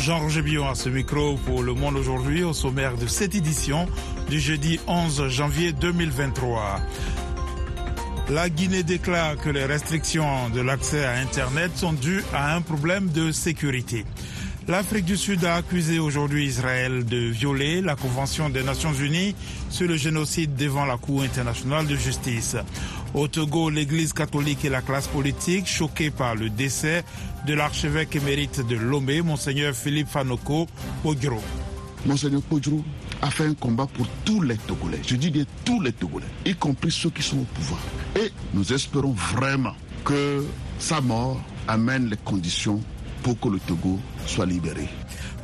Jean-Roger Billon à ce micro pour Le Monde aujourd'hui au sommaire de cette édition du jeudi 11 janvier 2023. La Guinée déclare que les restrictions de l'accès à Internet sont dues à un problème de sécurité. L'Afrique du Sud a accusé aujourd'hui Israël de violer la Convention des Nations Unies sur le génocide devant la Cour internationale de justice. Au Togo, l'Église catholique et la classe politique, choqués par le décès de l'archevêque émérite de Lomé, Monseigneur Philippe Fanoko Pogro. Monseigneur Pogro a fait un combat pour tous les Togolais. Je dis bien tous les Togolais, y compris ceux qui sont au pouvoir. Et nous espérons vraiment que sa mort amène les conditions pour que le Togo soit libéré.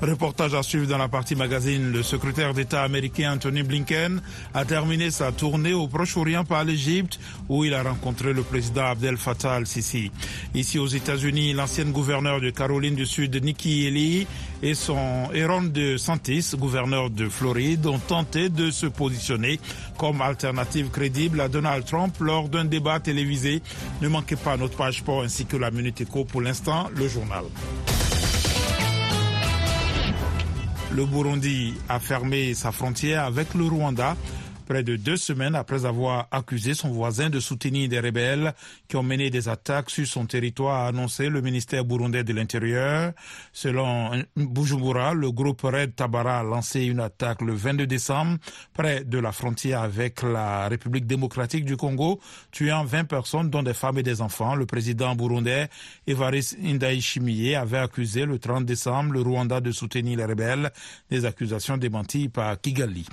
Reportage à suivre dans la partie magazine. Le secrétaire d'État américain Anthony Blinken a terminé sa tournée au Proche-Orient par l'Égypte où il a rencontré le président Abdel Fattah al-Sisi. Ici aux États-Unis, l'ancienne gouverneure de Caroline du Sud, Nikki Haley, et son Aaron de Santis, gouverneur de Floride, ont tenté de se positionner comme alternative crédible à Donald Trump lors d'un débat télévisé. Ne manquez pas notre page sport ainsi que la Minute Éco pour l'instant, le journal. Le Burundi a fermé sa frontière avec le Rwanda près de deux semaines après avoir accusé son voisin de soutenir des rebelles qui ont mené des attaques sur son territoire, a annoncé le ministère burundais de l'Intérieur. Selon Bujumbura, le groupe Red Tabara a lancé une attaque le 22 décembre près de la frontière avec la République démocratique du Congo, tuant 20 personnes, dont des femmes et des enfants. Le président burundais Evariste Ndayishimiye avait accusé le 30 décembre le Rwanda de soutenir les rebelles, des accusations démenties par Kigali.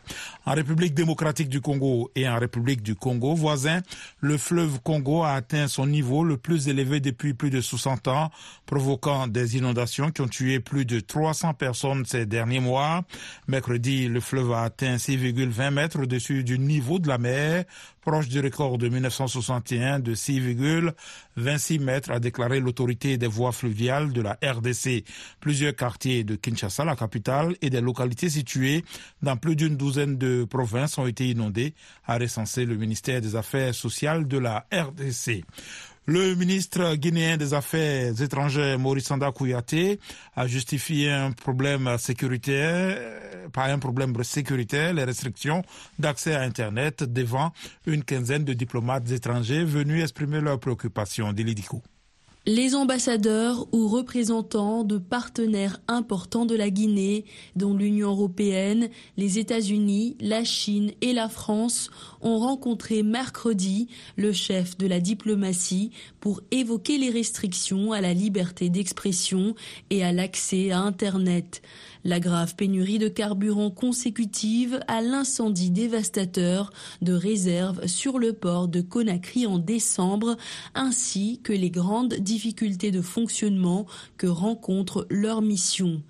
En République démocratique du Congo et en République du Congo voisin, le fleuve Congo a atteint son niveau le plus élevé depuis plus de 60 ans, provoquant des inondations qui ont tué plus de 300 personnes ces derniers mois. Mercredi, le fleuve a atteint 6,20 mètres au-dessus du niveau de la mer, proche du record de 1961 de 6,26 mètres, a déclaré l'autorité des voies fluviales de la RDC. Plusieurs quartiers de Kinshasa, la capitale, et des localités situées dans plus d'une douzaine de provinces ont été inondées, a recensé le ministère des Affaires sociales de la RDC. Le ministre guinéen des Affaires étrangères, Maurice Sanda Kouyaté, a justifié un problème sécuritaire, par un problème sécuritaire, les restrictions d'accès à Internet devant une quinzaine de diplomates étrangers venus exprimer leurs préoccupations. Dilidico. Les ambassadeurs ou représentants de partenaires importants de la Guinée, dont l'Union européenne, les États-Unis, la Chine et la France, ont rencontré mercredi le chef de la diplomatie pour évoquer les restrictions à la liberté d'expression et à l'accès à Internet. La grave pénurie de carburant consécutive à l'incendie dévastateur de réserve sur le port de Conakry en décembre, ainsi que les grandes difficultés de fonctionnement que rencontre leur mission.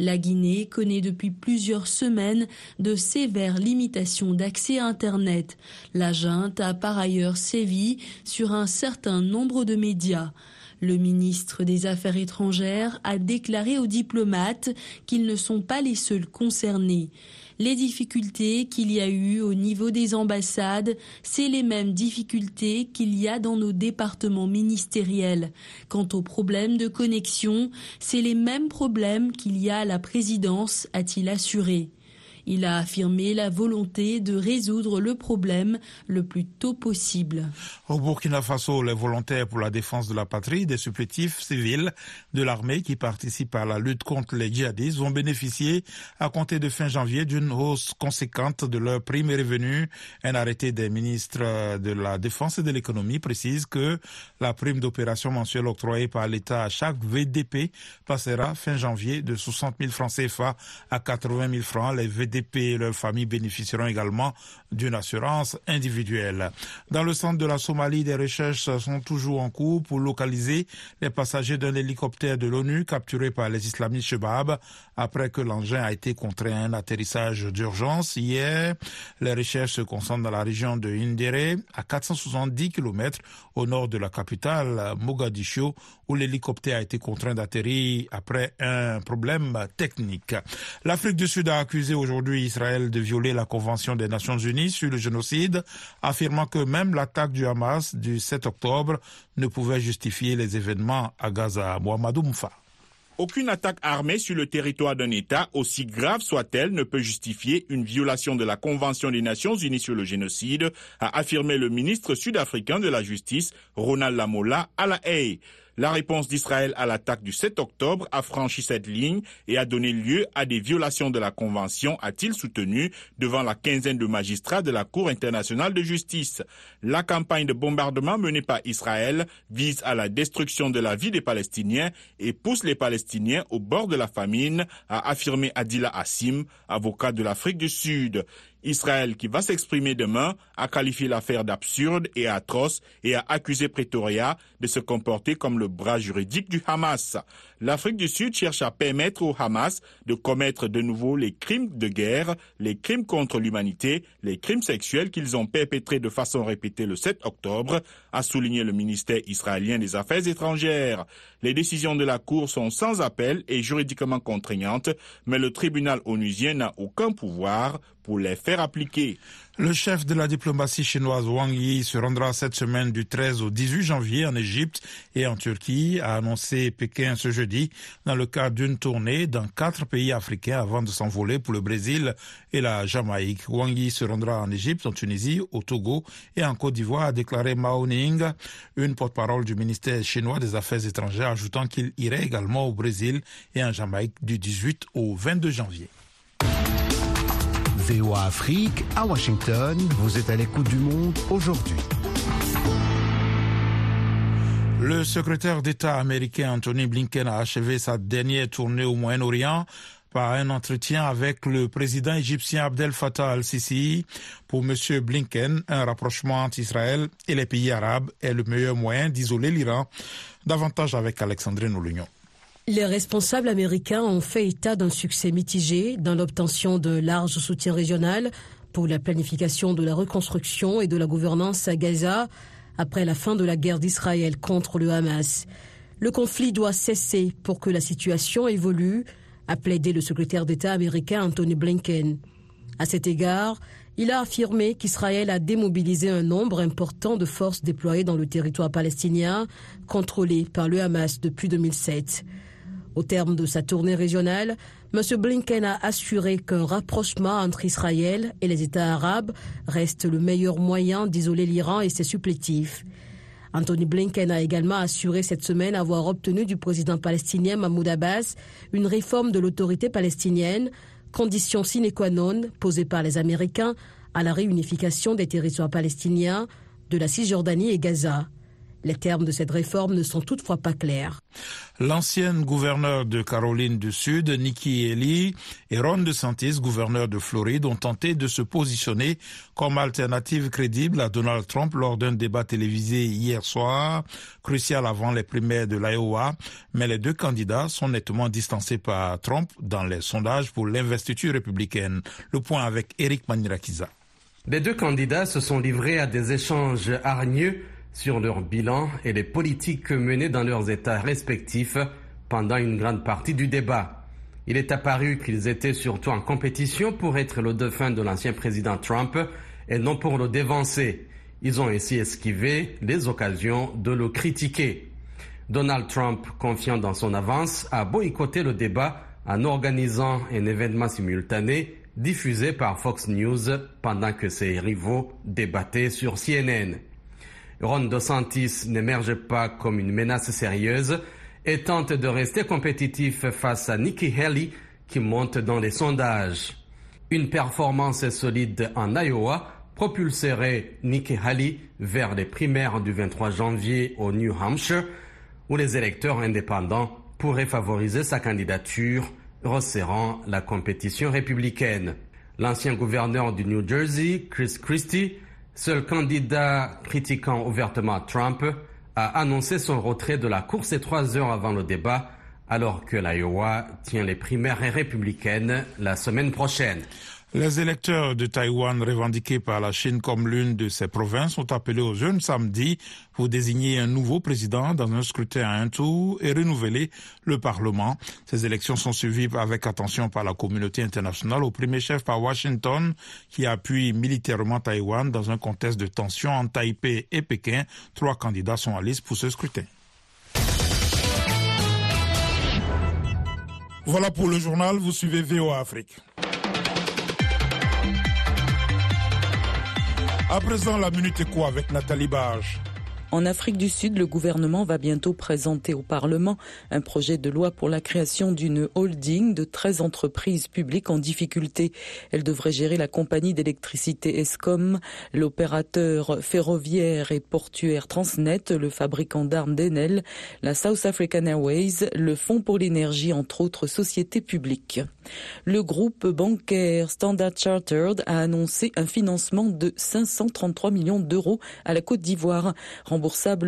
La Guinée connaît depuis plusieurs semaines de sévères limitations d'accès à Internet. La junte a par ailleurs sévi sur un certain nombre de médias. Le ministre des Affaires étrangères a déclaré aux diplomates qu'ils ne sont pas les seuls concernés. Les difficultés qu'il y a eu au niveau des ambassades, c'est les mêmes difficultés qu'il y a dans nos départements ministériels. Quant aux problèmes de connexion, c'est les mêmes problèmes qu'il y a à la présidence, a-t-il assuré. Il a affirmé la volonté de résoudre le problème le plus tôt possible. Au Burkina Faso, les volontaires pour la défense de la patrie, des supplétifs civils de l'armée qui participent à la lutte contre les djihadistes vont bénéficier à compter de fin janvier d'une hausse conséquente de leurs primes et revenus. Un arrêté des ministres de la Défense et de l'économie précise que la prime d'opération mensuelle octroyée par l'État à chaque VDP passera fin janvier de 60 000 francs CFA à 80 000 francs. Les VDP et leurs familles bénéficieront également d'une assurance individuelle. Dans le centre de la Somalie, des recherches sont toujours en cours pour localiser les passagers d'un hélicoptère de l'ONU capturé par les islamistes Shebab après que l'engin a été contraint à un atterrissage d'urgence. Hier, les recherches se concentrent dans la région de Indere, à 470 km au nord de la capitale, Mogadiscio, où l'hélicoptère a été contraint d'atterrir après un problème technique. L'Afrique du Sud a accusé aujourd'hui Israël de violer la Convention des Nations Unies sur le génocide, affirmant que même l'attaque du Hamas du 7 octobre ne pouvait justifier les événements à Gaza. Mohamedou Moufa. Aucune attaque armée sur le territoire d'un État, aussi grave soit-elle, ne peut justifier une violation de la Convention des Nations Unies sur le génocide, a affirmé le ministre sud-africain de la Justice, Ronald Lamola, à la Haye. La réponse d'Israël à l'attaque du 7 octobre a franchi cette ligne et a donné lieu à des violations de la Convention, a-t-il soutenu devant la quinzaine de magistrats de la Cour internationale de justice. La campagne de bombardement menée par Israël vise à la destruction de la vie des Palestiniens et pousse les Palestiniens au bord de la famine, a affirmé Adila Hassim, avocat de l'Afrique du Sud. Israël, qui va s'exprimer demain, a qualifié l'affaire d'absurde et atroce et a accusé Pretoria de se comporter comme le bras juridique du Hamas. L'Afrique du Sud cherche à permettre au Hamas de commettre de nouveau les crimes de guerre, les crimes contre l'humanité, les crimes sexuels qu'ils ont perpétrés de façon répétée le 7 octobre, a souligné le ministère israélien des Affaires étrangères. Les décisions de la Cour sont sans appel et juridiquement contraignantes, mais le tribunal onusien n'a aucun pouvoir pour les faire appliquer. Le chef de la diplomatie chinoise Wang Yi se rendra cette semaine du 13 au 18 janvier en Égypte et en Turquie, a annoncé Pékin ce jeudi, dans le cadre d'une tournée dans quatre pays africains avant de s'envoler pour le Brésil et la Jamaïque. Wang Yi se rendra en Égypte, en Tunisie, au Togo et en Côte d'Ivoire, a déclaré Mao Ning, une porte-parole du ministère chinois des Affaires étrangères, ajoutant qu'il irait également au Brésil et en Jamaïque du 18 au 22 janvier. VOA Afrique, à Washington, vous êtes à l'écoute du monde aujourd'hui. Le secrétaire d'État américain Anthony Blinken a achevé sa dernière tournée au Moyen-Orient par un entretien avec le président égyptien Abdel Fattah al-Sisi. Pour M. Blinken, un rapprochement entre Israël et les pays arabes est le meilleur moyen d'isoler l'Iran. Davantage avec Alexandrine Olignon. Les responsables américains ont fait état d'un succès mitigé dans l'obtention de larges soutiens régional pour la planification de la reconstruction et de la gouvernance à Gaza après la fin de la guerre d'Israël contre le Hamas. Le conflit doit cesser pour que la situation évolue, a plaidé le secrétaire d'État américain Anthony Blinken. À cet égard, il a affirmé qu'Israël a démobilisé un nombre important de forces déployées dans le territoire palestinien contrôlé par le Hamas depuis 2007. Au terme de sa tournée régionale, M. Blinken a assuré qu'un rapprochement entre Israël et les États arabes reste le meilleur moyen d'isoler l'Iran et ses supplétifs. Anthony Blinken a également assuré cette semaine avoir obtenu du président palestinien Mahmoud Abbas une réforme de l'autorité palestinienne, condition sine qua non posée par les Américains à la réunification des territoires palestiniens de la Cisjordanie et Gaza. Les termes de cette réforme ne sont toutefois pas clairs. L'ancienne gouverneure de Caroline du Sud, Nikki Haley, et Ron DeSantis, gouverneur de Floride, ont tenté de se positionner comme alternative crédible à Donald Trump lors d'un débat télévisé hier soir, crucial avant les primaires de l'Iowa. Mais les deux candidats sont nettement distancés par Trump dans les sondages pour l'investiture républicaine. Le point avec Eric Manirakiza. Les deux candidats se sont livrés à des échanges hargneux sur leur bilan et les politiques menées dans leurs États respectifs pendant une grande partie du débat. Il est apparu qu'ils étaient surtout en compétition pour être le dauphin de l'ancien président Trump et non pour le dévancer. Ils ont ainsi esquivé les occasions de le critiquer. Donald Trump, confiant dans son avance, a boycotté le débat en organisant un événement simultané diffusé par Fox News pendant que ses rivaux débattaient sur CNN. Ron DeSantis n'émerge pas comme une menace sérieuse et tente de rester compétitif face à Nikki Haley qui monte dans les sondages. Une performance solide en Iowa propulserait Nikki Haley vers les primaires du 23 janvier au New Hampshire où les électeurs indépendants pourraient favoriser sa candidature, resserrant la compétition républicaine. L'ancien gouverneur du New Jersey, Chris Christie, Seul candidat critiquant ouvertement Trump a annoncé son retrait de la course et trois heures avant le débat, alors que l'Iowa tient les primaires républicaines la semaine prochaine. Les électeurs de Taïwan revendiqués par la Chine comme l'une de ses provinces sont appelés aux jeunes samedi pour désigner un nouveau président dans un scrutin à un tour et renouveler le Parlement. Ces élections sont suivies avec attention par la communauté internationale, au premier chef par Washington, qui appuie militairement Taïwan dans un contexte de tension entre Taipei et Pékin. Trois candidats sont à liste pour ce scrutin. Voilà pour le journal, vous suivez VOA Afrique. À présent, la Minute Éco avec Nathalie Barge. En Afrique du Sud, le gouvernement va bientôt présenter au Parlement un projet de loi pour la création d'une holding de 13 entreprises publiques en difficulté. Elle devrait gérer la compagnie d'électricité ESCOM, l'opérateur ferroviaire et portuaire Transnet, le fabricant d'armes d'Enel, la South African Airways, le Fonds pour l'énergie, entre autres sociétés publiques. Le groupe bancaire Standard Chartered a annoncé un financement de 533 millions d'euros à la Côte d'Ivoire,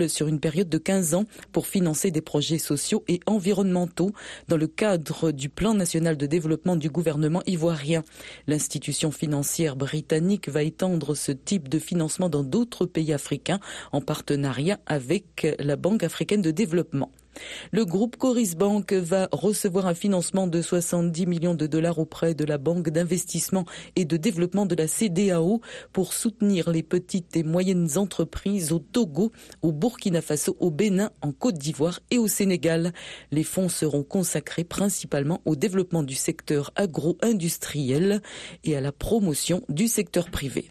sur une période de 15 ans pour financer des projets sociaux et environnementaux dans le cadre du plan national de développement du gouvernement ivoirien. L'institution financière britannique va étendre ce type de financement dans d'autres pays africains en partenariat avec la Banque africaine de développement. Le groupe Coris Bank va recevoir un financement de 70 millions de dollars auprès de la Banque d'investissement et de développement de la CDAO pour soutenir les petites et moyennes entreprises au Togo, au Burkina Faso, au Bénin, en Côte d'Ivoire et au Sénégal. Les fonds seront consacrés principalement au développement du secteur agro-industriel et à la promotion du secteur privé.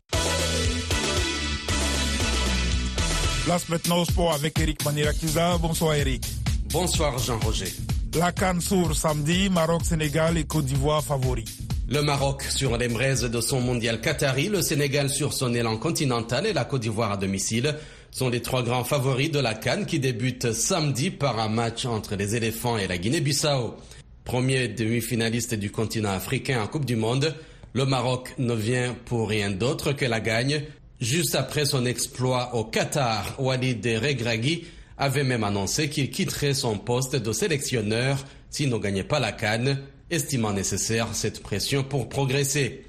Place maintenant au sport avec Eric Manirakiza. Bonsoir Eric. Bonsoir Jean-Roger. La Cannes s'ouvre samedi, Maroc, Sénégal et Côte d'Ivoire favoris. Le Maroc sur les braises de son mondial qatari, le Sénégal sur son élan continental et la Côte d'Ivoire à domicile sont les trois grands favoris de la Cannes qui débute samedi par un match entre les éléphants et la Guinée-Bissau. Premier demi-finaliste du continent africain en Coupe du Monde, le Maroc ne vient pour rien d'autre que la gagne. Juste après son exploit au Qatar, Walid Regragui avait même annoncé qu'il quitterait son poste de sélectionneur s'il ne gagnait pas la canne, estimant nécessaire cette pression pour progresser.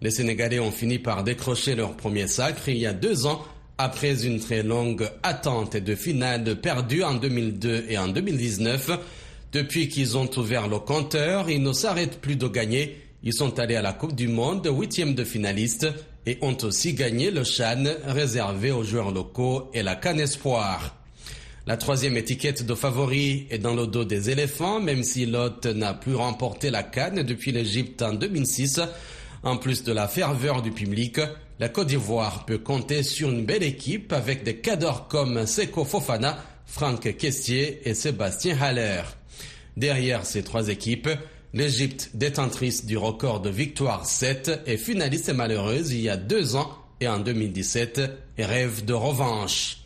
Les Sénégalais ont fini par décrocher leur premier sacre il y a deux ans après une très longue attente de finale perdue en 2002 et en 2019. Depuis qu'ils ont ouvert le compteur, ils ne s'arrêtent plus de gagner. Ils sont allés à la Coupe du Monde, huitième de finaliste, et ont aussi gagné le Chan réservé aux joueurs locaux et la Canne Espoir. La troisième étiquette de favori est dans le dos des éléphants, même si l'hôte n'a plus remporté la canne depuis l'Égypte en 2006. En plus de la ferveur du public, la Côte d'Ivoire peut compter sur une belle équipe avec des cadors comme Seko Fofana, Franck Kessier et Sébastien Haller. Derrière ces trois équipes, l'Égypte, détentrice du record de victoire 7 et finaliste malheureuse il y a deux ans et en 2017, rêve de revanche.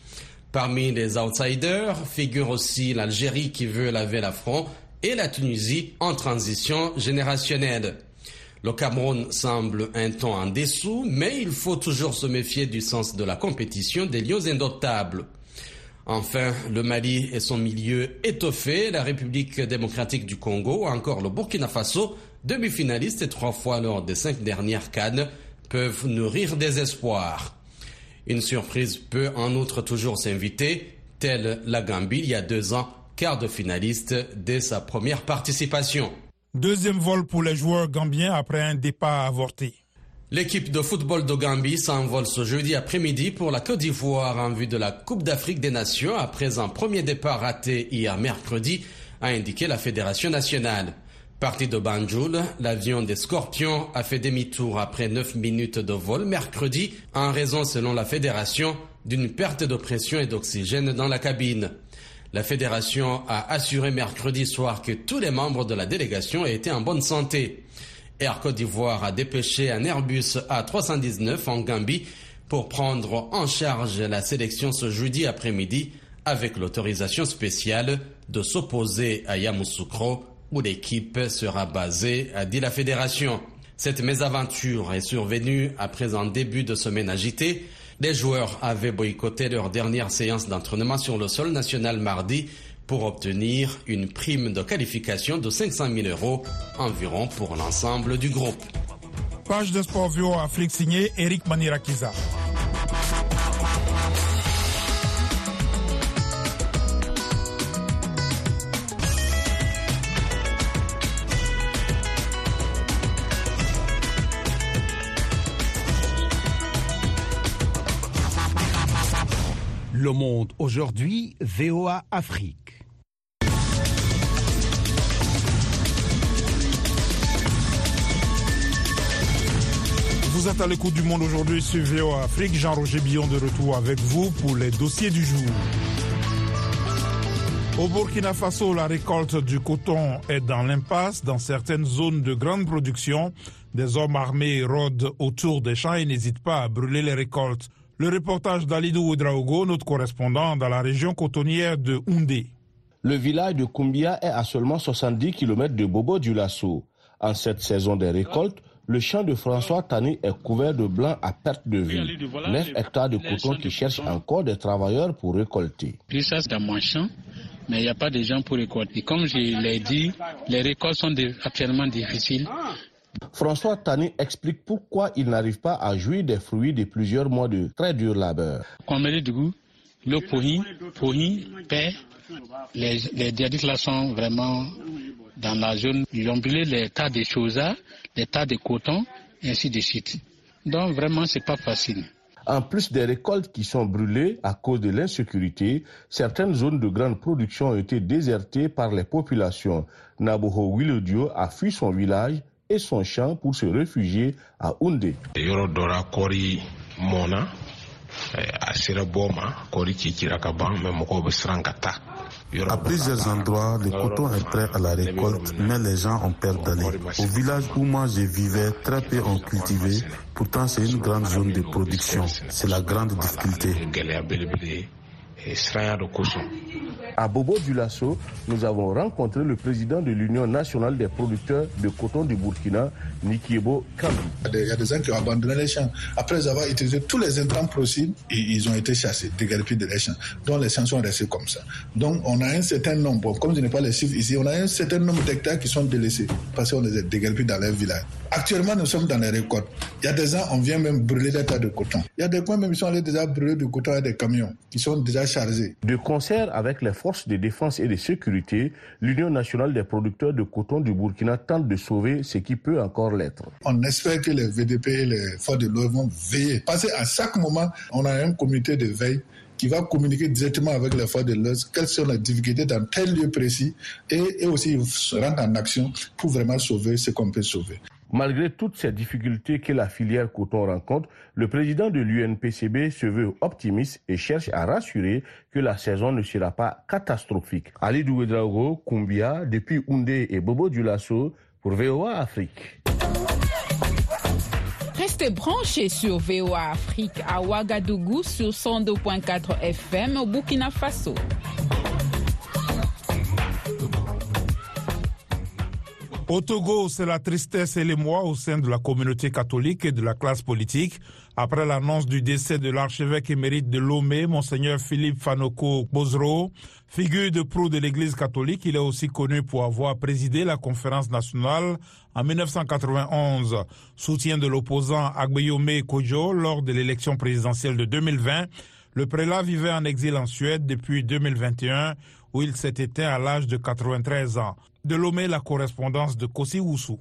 Parmi les outsiders figure aussi l'Algérie qui veut laver l'affront et la Tunisie en transition générationnelle. Le Cameroun semble un ton en dessous, mais il faut toujours se méfier du sens de la compétition des lions indomptables. Enfin, le Mali et son milieu étoffé, la République démocratique du Congo, encore le Burkina Faso, demi-finaliste et trois fois lors des cinq dernières cannes, peuvent nourrir des espoirs. Une surprise peut en outre toujours s'inviter, telle la Gambie il y a deux ans, quart de finaliste dès sa première participation. Deuxième vol pour les joueurs gambiens après un départ avorté. L'équipe de football de Gambie s'envole ce jeudi après-midi pour la Côte d'Ivoire en vue de la Coupe d'Afrique des Nations après un premier départ raté hier mercredi, a indiqué la Fédération nationale. Parti de Banjul, l'avion des Scorpions a fait demi-tour après 9 minutes de vol mercredi en raison, selon la fédération, d'une perte de pression et d'oxygène dans la cabine. La fédération a assuré mercredi soir que tous les membres de la délégation étaient en bonne santé. Air Côte d'Ivoire a dépêché un Airbus A319 en Gambie pour prendre en charge la sélection ce jeudi après-midi avec l'autorisation spéciale de s'opposer à Yamoussoukro où l'équipe sera basée, a dit la fédération. Cette mésaventure est survenue après un début de semaine agité. Les joueurs avaient boycotté leur dernière séance d'entraînement sur le sol national mardi pour obtenir une prime de qualification de 500 000 euros environ pour l'ensemble du groupe. Page de sport Afrique signée Eric Manirakiza. Le Monde aujourd'hui, VOA Afrique. Vous êtes à l'écoute du monde aujourd'hui sur VOA Afrique. Jean-Roger Billon de retour avec vous pour les dossiers du jour. Au Burkina Faso, la récolte du coton est dans l'impasse. Dans certaines zones de grande production, des hommes armés rôdent autour des champs et n'hésitent pas à brûler les récoltes. Le reportage d'Alidou Ouedraogo, notre correspondant dans la région cotonnière de Houndé. Le village de Kumbia est à seulement 70 km de Bobo du Lasso. En cette saison des récoltes, le champ de François Tani est couvert de blanc à perte de vue. 9 hectares de coton qui cherchent encore des travailleurs pour récolter. ça, c'est dans mon champ, mais il n'y a pas de gens pour récolter. Et comme je l'ai dit, les récoltes sont actuellement difficiles. François Tani explique pourquoi il n'arrive pas à jouir des fruits de plusieurs mois de très dur labeur. Du goût, le pourri, pourri, paix, les, les là sont vraiment dans la zone. Ils ont brûlé les tas de choses, les tas de coton, et ainsi de suite. Donc vraiment, c'est pas facile. En plus des récoltes qui sont brûlées à cause de l'insécurité, certaines zones de grande production ont été désertées par les populations. Naboho Wilodio a fui son village et son champ pour se réfugier à Oundé. À plusieurs endroits, le coton est prêt à la récolte, mais les gens ont peur d'aller. Au village où moi je vivais, très peu ont cultivé. Pourtant, c'est une grande zone de production. C'est la grande difficulté. À Bobo du Lasso, nous avons rencontré le président de l'Union nationale des producteurs de coton du Burkina, Nikiebo Kambi. Il y a des gens qui ont abandonné les champs. Après avoir utilisé tous les intrants possibles, ils ont été chassés, dégarpis de les champs. Donc les champs sont restés comme ça. Donc on a un certain nombre, comme je n'ai pas les chiffres ici, on a un certain nombre d'hectares qui sont délaissés parce qu'on les a dégarpis dans leur village. Actuellement, nous sommes dans les récoltes. Il y a des ans, on vient même brûler des tas de coton. Il y a des coins même qui sont allés déjà brûler du coton avec des camions qui sont déjà de concert avec les forces de défense et de sécurité, l'Union nationale des producteurs de coton du Burkina tente de sauver ce qui peut encore l'être. On espère que les VDP et les forces de l'ordre vont veiller. Parce qu'à chaque moment, on a un comité de veille qui va communiquer directement avec les forces de l'ordre, quelles sont les difficultés dans tel lieu précis et, et aussi se rendre en action pour vraiment sauver ce qu'on peut sauver. Malgré toutes ces difficultés que la filière coton rencontre, le président de l'UNPCB se veut optimiste et cherche à rassurer que la saison ne sera pas catastrophique. Ali Douedraogo, Kumbia, depuis Oundé et Bobo Dulasso pour VOA Afrique. Restez branchés sur VOA Afrique à Ouagadougou sur 102.4 FM au Burkina Faso. Au Togo, c'est la tristesse et l'émoi au sein de la communauté catholique et de la classe politique après l'annonce du décès de l'archevêque émérite de Lomé, monseigneur Philippe Fanoko Bozro. Figure de proue de l'église catholique, il est aussi connu pour avoir présidé la conférence nationale en 1991. Soutien de l'opposant Agbeyome Kojo lors de l'élection présidentielle de 2020. Le prélat vivait en exil en Suède depuis 2021 où il s'est éteint à l'âge de 93 ans. De Lomé, la correspondance de Kossi Woussou.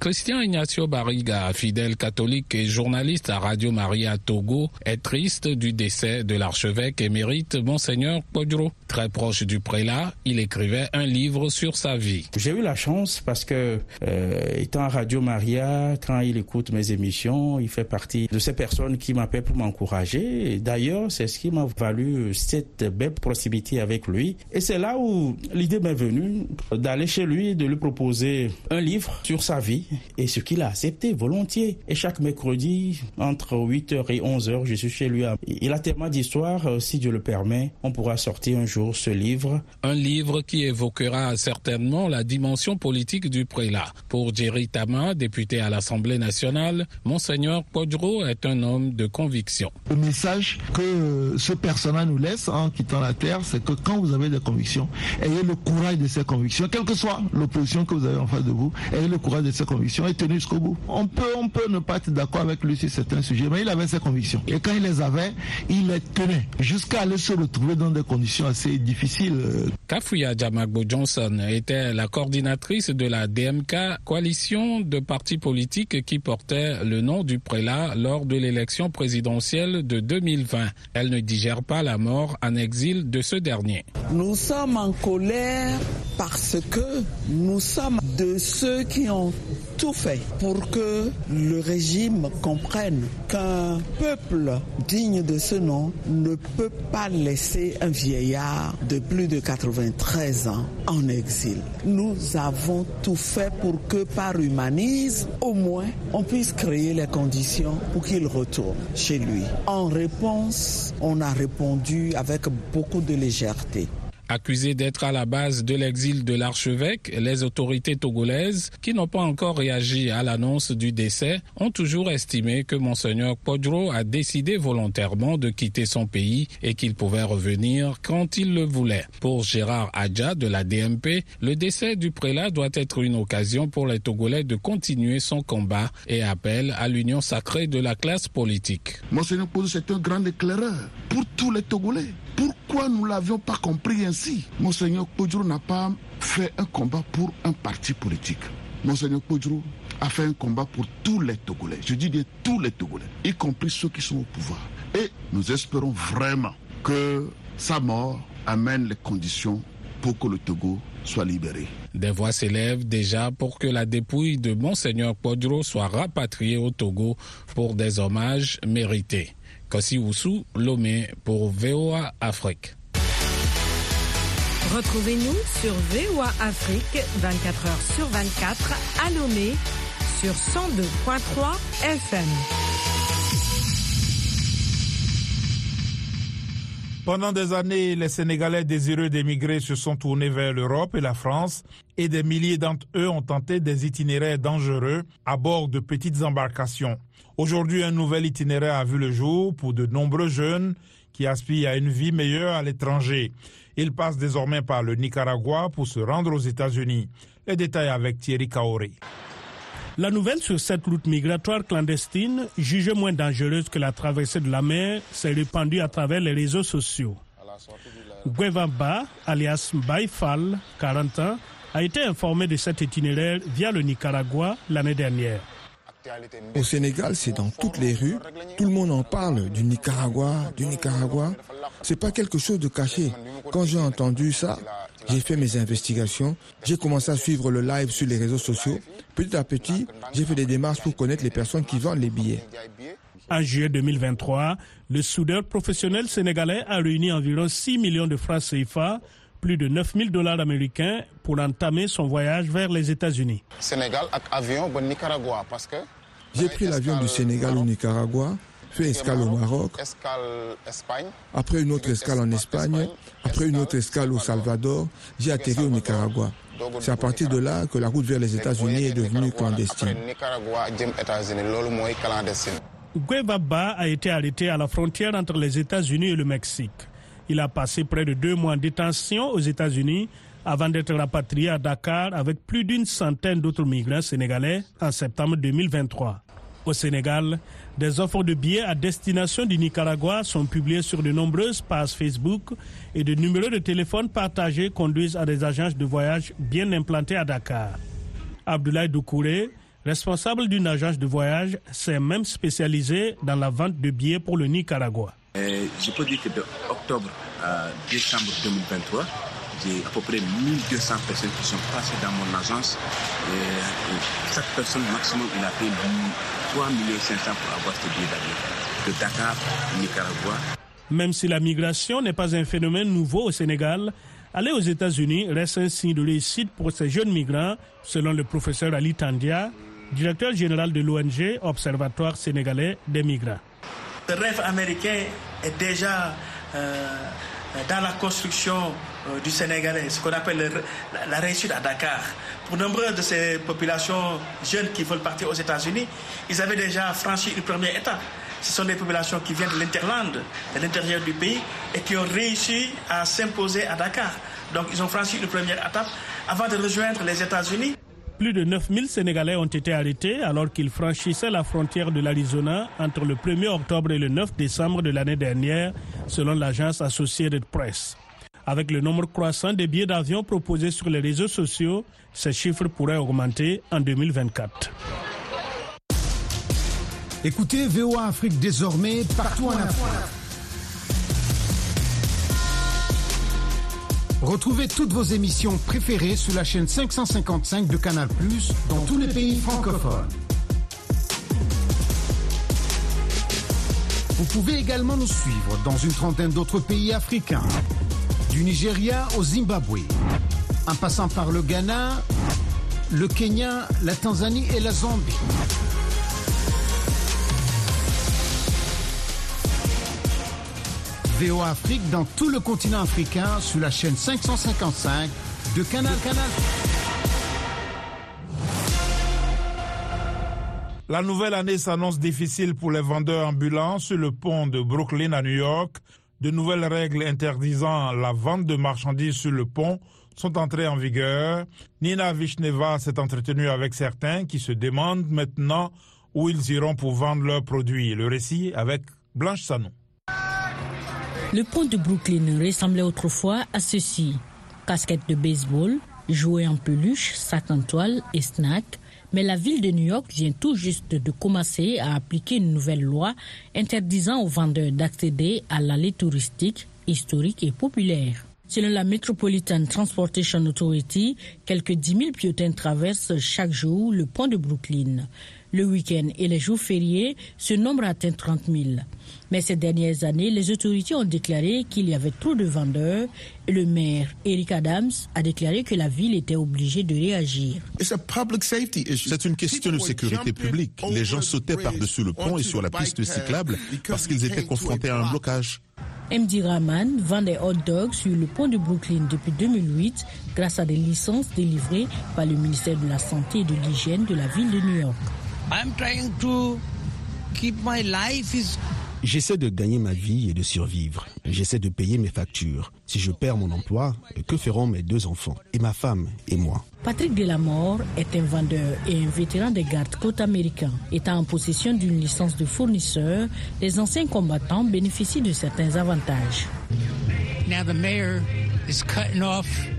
Christian Ignacio Barriga, fidèle catholique et journaliste à Radio Maria Togo, est triste du décès de l'archevêque émérite Monseigneur Podro. Très proche du prélat, il écrivait un livre sur sa vie. J'ai eu la chance parce que, euh, étant à Radio Maria, quand il écoute mes émissions, il fait partie de ces personnes qui m'appellent pour m'encourager. D'ailleurs, c'est ce qui m'a valu cette belle proximité avec lui. Et c'est là où l'idée m'est venue d'aller chez lui, de lui proposer un livre sur sa vie et ce qu'il a accepté volontiers. Et chaque mercredi, entre 8h et 11h, je suis chez lui. Il a tellement d'histoires, euh, si Dieu le permet, on pourra sortir un jour ce livre. Un livre qui évoquera certainement la dimension politique du prélat. Pour Jerry Tama, député à l'Assemblée nationale, Monseigneur Podro est un homme de conviction. Le message que ce personnage nous laisse en quittant la terre, c'est que quand vous avez des convictions, ayez le courage de ces convictions, quelle que soit l'opposition que vous avez en face de vous, ayez le courage de ces convictions et tenu jusqu'au bout. On peut, on peut ne pas être d'accord avec lui sur certains sujets, mais il avait ses convictions. Et quand il les avait, il les tenait jusqu'à aller se retrouver dans des conditions assez difficiles. Kafuya Jamagbo Johnson était la coordinatrice de la DMK, coalition de partis politiques qui portait le nom du prélat lors de l'élection présidentielle de 2020. Elle ne digère pas la mort en exil de ce dernier. Nous sommes en colère parce que nous sommes de ceux qui ont tout fait pour que le régime comprenne qu'un peuple digne de ce nom ne peut pas laisser un vieillard de plus de 93 ans en exil. Nous avons tout fait pour que par humanisme, au moins, on puisse créer les conditions pour qu'il retourne chez lui. En réponse, on a répondu avec beaucoup de légèreté. Accusés d'être à la base de l'exil de l'archevêque, les autorités togolaises, qui n'ont pas encore réagi à l'annonce du décès, ont toujours estimé que Monseigneur Podro a décidé volontairement de quitter son pays et qu'il pouvait revenir quand il le voulait. Pour Gérard Adja de la DMP, le décès du prélat doit être une occasion pour les Togolais de continuer son combat et appelle à l'union sacrée de la classe politique. Monseigneur Podro, c'est un grand éclaireur pour tous les Togolais. Pourquoi nous ne l'avions pas compris ainsi? Monseigneur Podro n'a pas fait un combat pour un parti politique. Monseigneur Podro a fait un combat pour tous les Togolais. Je dis bien tous les Togolais, y compris ceux qui sont au pouvoir. Et nous espérons vraiment que sa mort amène les conditions pour que le Togo soit libéré. Des voix s'élèvent déjà pour que la dépouille de Monseigneur Podro soit rapatriée au Togo pour des hommages mérités. Kossi Oussou, Lomé pour VOA Afrique. Retrouvez-nous sur VOA Afrique 24 h sur 24 à Lomé sur 102.3 FM. Pendant des années, les Sénégalais désireux d'émigrer se sont tournés vers l'Europe et la France et des milliers d'entre eux ont tenté des itinéraires dangereux à bord de petites embarcations. Aujourd'hui, un nouvel itinéraire a vu le jour pour de nombreux jeunes qui aspirent à une vie meilleure à l'étranger. Ils passent désormais par le Nicaragua pour se rendre aux États-Unis. Les détails avec Thierry Kaori. La nouvelle sur cette route migratoire clandestine, jugée moins dangereuse que la traversée de la mer, s'est répandue à travers les réseaux sociaux. Guevamba, alias Baifal, 40 ans, a été informé de cet itinéraire via le Nicaragua l'année dernière. Au Sénégal, c'est dans toutes les rues. Tout le monde en parle du Nicaragua, du Nicaragua. C'est pas quelque chose de caché. Quand j'ai entendu ça, j'ai fait mes investigations. J'ai commencé à suivre le live sur les réseaux sociaux. Petit à petit, j'ai fait des démarches pour connaître les personnes qui vendent les billets. En juillet 2023, le soudeur professionnel sénégalais a réuni environ 6 millions de francs CFA plus de 9 000 dollars américains pour entamer son voyage vers les États-Unis. Sénégal avion Nicaragua parce que j'ai pris l'avion du Sénégal au Nicaragua, fait escale au Maroc, après une autre escale en Espagne, après une autre escale au Salvador, j'ai atterri au Nicaragua. C'est à partir de là que la route vers les États-Unis est devenue clandestine. Guevaba a été arrêté à la frontière entre les États-Unis et le Mexique. Il a passé près de deux mois en détention aux États-Unis avant d'être rapatrié à Dakar avec plus d'une centaine d'autres migrants sénégalais en septembre 2023. Au Sénégal, des offres de billets à destination du Nicaragua sont publiées sur de nombreuses pages Facebook et de numéros de téléphone partagés conduisent à des agences de voyage bien implantées à Dakar. Abdoulaye Doukouré, responsable d'une agence de voyage, s'est même spécialisé dans la vente de billets pour le Nicaragua. je peux dire que de octobre à décembre 2023, j'ai à peu près 1200 personnes qui sont passées dans mon agence. Et, chaque personne, maximum, il a payé 3 500 pour avoir ce billet d'avion. De Dakar, Nicaragua. Même si la migration n'est pas un phénomène nouveau au Sénégal, aller aux États-Unis reste un signe de réussite pour ces jeunes migrants, selon le professeur Ali Tandia, directeur général de l'ONG Observatoire sénégalais des migrants. Le rêve américain est déjà euh, dans la construction euh, du Sénégalais, ce qu'on appelle la, réussite à Dakar. Pour nombre de ces populations jeunes qui veulent partir aux États-Unis, ils avaient déjà franchi une première étape. Ce sont des populations qui viennent de l'Interland, de l'intérieur du pays, et qui ont réussi à s'imposer à Dakar. Donc ils ont franchi une première étape avant de rejoindre les États-Unis. Plus de 9000 Sénégalais ont été arrêtés alors qu'ils franchissaient la frontière de l'Arizona entre le 1er octobre et le 9 décembre de l'année dernière, selon l'agence Associated Press. Avec le nombre croissant des billets d'avion proposés sur les réseaux sociaux, ces chiffres pourraient augmenter en 2024. Écoutez VOA Afrique désormais partout en Afrique. Retrouvez toutes vos émissions préférées sur la chaîne 555 de Canal+, dans tous les pays francophones. Vous pouvez également nous suivre dans une trentaine d'autres pays africains, du Nigeria au Zimbabwe, en passant par le Ghana, le Kenya, la Tanzanie et la Zambie. VOA Afrique dans tout le continent africain sur la chaîne 555 de Canal Canal. La nouvelle année s'annonce difficile pour les vendeurs ambulants sur le pont de Brooklyn à New York. De nouvelles règles interdisant la vente de marchandises sur le pont sont entrées en vigueur. Nina Vishneva s'est entretenue avec certains qui se demandent maintenant où ils iront pour vendre leurs produits. Le récit avec Blanche Sanon. Le pont de Brooklyn ressemblait autrefois à ceci. Casquette de baseball, jouets en peluche, sac en toile et snack. Mais la ville de New York vient tout juste de commencer à appliquer une nouvelle loi interdisant aux vendeurs d'accéder à l'allée touristique, historique et populaire. Selon la Metropolitan Transportation Authority, quelques 10 000 piétons traversent chaque jour le pont de Brooklyn. Le week-end et les jours fériés, ce nombre atteint 30 000. Mais ces dernières années, les autorités ont déclaré qu'il y avait trop de vendeurs et le maire Eric Adams a déclaré que la ville était obligée de réagir. C'est une question de sécurité publique. Les gens sautaient par-dessus le pont et sur la piste cyclable parce qu'ils étaient confrontés à un blocage. MD Rahman vend des hot dogs sur le pont de Brooklyn depuis 2008 grâce à des licences délivrées par le ministère de la Santé et de l'Hygiène de la ville de New York. J'essaie de gagner ma vie et de survivre. J'essaie de payer mes factures. Si je perds mon emploi, que feront mes deux enfants? Et ma femme et moi? Patrick Delamore est un vendeur et un vétéran des gardes-côtes américains. Étant en possession d'une licence de fournisseur, les anciens combattants bénéficient de certains avantages.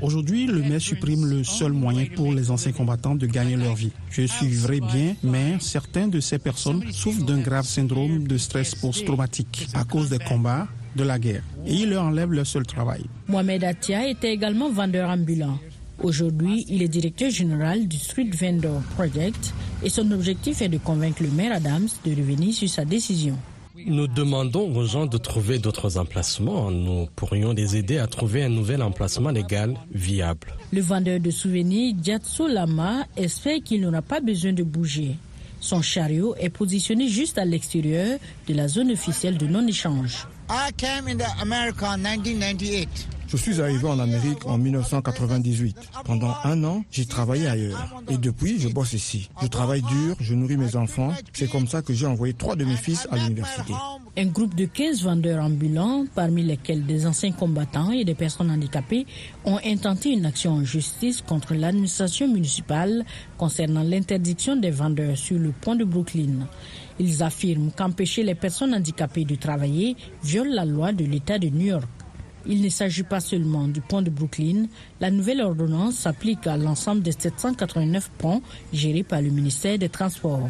Aujourd'hui, le maire supprime le seul moyen pour les anciens combattants de gagner leur vie. Je suivrai bien, mais certaines de ces personnes souffrent d'un grave syndrome de stress post-traumatique à cause des combats, de la guerre. Et il leur enlève leur seul travail. Mohamed Atia était également vendeur ambulant. Aujourd'hui, il est directeur général du Street Vendor Project et son objectif est de convaincre le maire Adams de revenir sur sa décision. Nous demandons aux gens de trouver d'autres emplacements. Nous pourrions les aider à trouver un nouvel emplacement légal viable. Le vendeur de souvenirs, Diatso Lama, espère qu'il n'aura pas besoin de bouger. Son chariot est positionné juste à l'extérieur de la zone officielle de non-échange. Je suis arrivé en Amérique en 1998. Pendant un an, j'ai travaillé ailleurs. Et depuis, je bosse ici. Je travaille dur, je nourris mes enfants. C'est comme ça que j'ai envoyé trois de mes fils à l'université. Un groupe de 15 vendeurs ambulants, parmi lesquels des anciens combattants et des personnes handicapées, ont intenté une action en justice contre l'administration municipale concernant l'interdiction des vendeurs sur le pont de Brooklyn. Ils affirment qu'empêcher les personnes handicapées de travailler viole la loi de l'État de New York. Il ne s'agit pas seulement du pont de Brooklyn. La nouvelle ordonnance s'applique à l'ensemble des 789 ponts gérés par le ministère des Transports.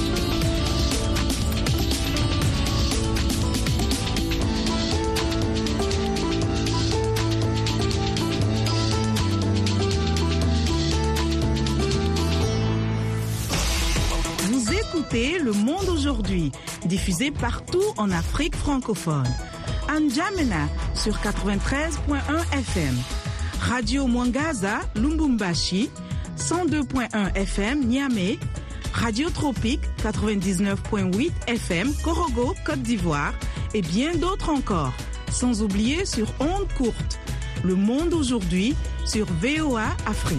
Aujourd'hui, diffusé partout en Afrique francophone. N'Djamena sur 93.1 FM. Radio Mwangaza, Lumbumbashi, 102.1 FM, Niamey. Radio Tropique, 99.8 FM, Korogo, Côte d'Ivoire. Et bien d'autres encore. Sans oublier sur Onde Courte. Le Monde aujourd'hui sur VOA Afrique.